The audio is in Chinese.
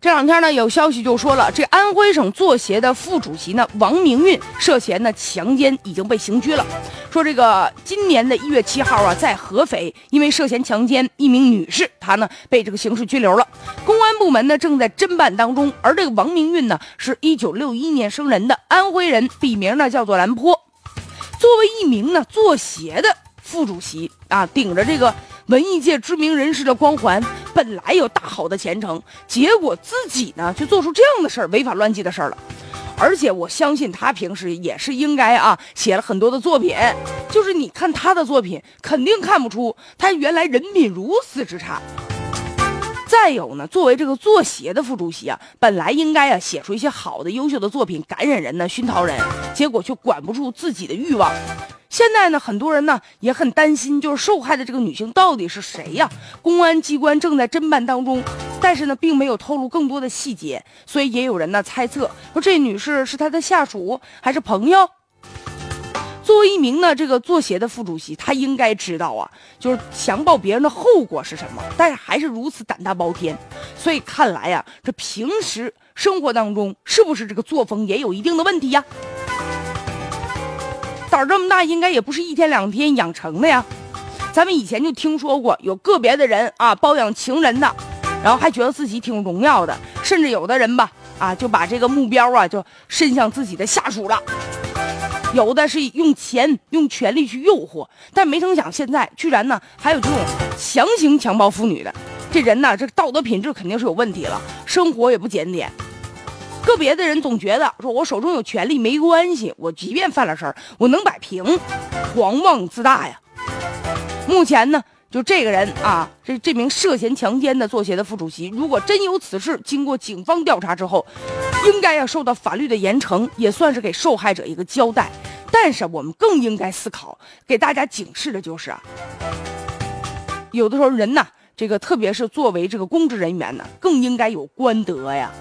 这两天呢，有消息就说了，这安徽省作协的副主席呢王明运涉嫌呢强奸已经被刑拘了。说这个今年的一月七号啊，在合肥因为涉嫌强奸一名女士，他呢被这个刑事拘留了。公安部门呢正在侦办当中。而这个王明运呢，是一九六一年生人的安徽人，笔名呢叫做兰坡。作为一名呢作协的副主席啊，顶着这个。文艺界知名人士的光环，本来有大好的前程，结果自己呢就做出这样的事儿，违法乱纪的事儿了。而且我相信他平时也是应该啊，写了很多的作品，就是你看他的作品，肯定看不出他原来人品如此之差。再有呢，作为这个作协的副主席啊，本来应该啊写出一些好的、优秀的作品，感染人呢，熏陶人，结果却管不住自己的欲望。现在呢，很多人呢也很担心，就是受害的这个女性到底是谁呀？公安机关正在侦办当中，但是呢，并没有透露更多的细节，所以也有人呢猜测说这女士是他的下属还是朋友。作为一名呢这个作协的副主席，他应该知道啊，就是强暴别人的后果是什么，但是还是如此胆大包天，所以看来呀，这平时生活当中是不是这个作风也有一定的问题呀？胆儿这么大，应该也不是一天两天养成的呀。咱们以前就听说过，有个别的人啊包养情人的，然后还觉得自己挺荣耀的，甚至有的人吧啊就把这个目标啊就伸向自己的下属了。有的是用钱用权力去诱惑，但没成想现在居然呢还有这种强行强暴妇女的，这人呢这道德品质肯定是有问题了，生活也不检点。个别的人总觉得说，我手中有权力没关系，我即便犯了事儿，我能摆平，狂妄自大呀。目前呢，就这个人啊，这这名涉嫌强奸的作协的副主席，如果真有此事，经过警方调查之后，应该要受到法律的严惩，也算是给受害者一个交代。但是我们更应该思考，给大家警示的就是啊，有的时候人呐，这个特别是作为这个公职人员呢，更应该有官德呀。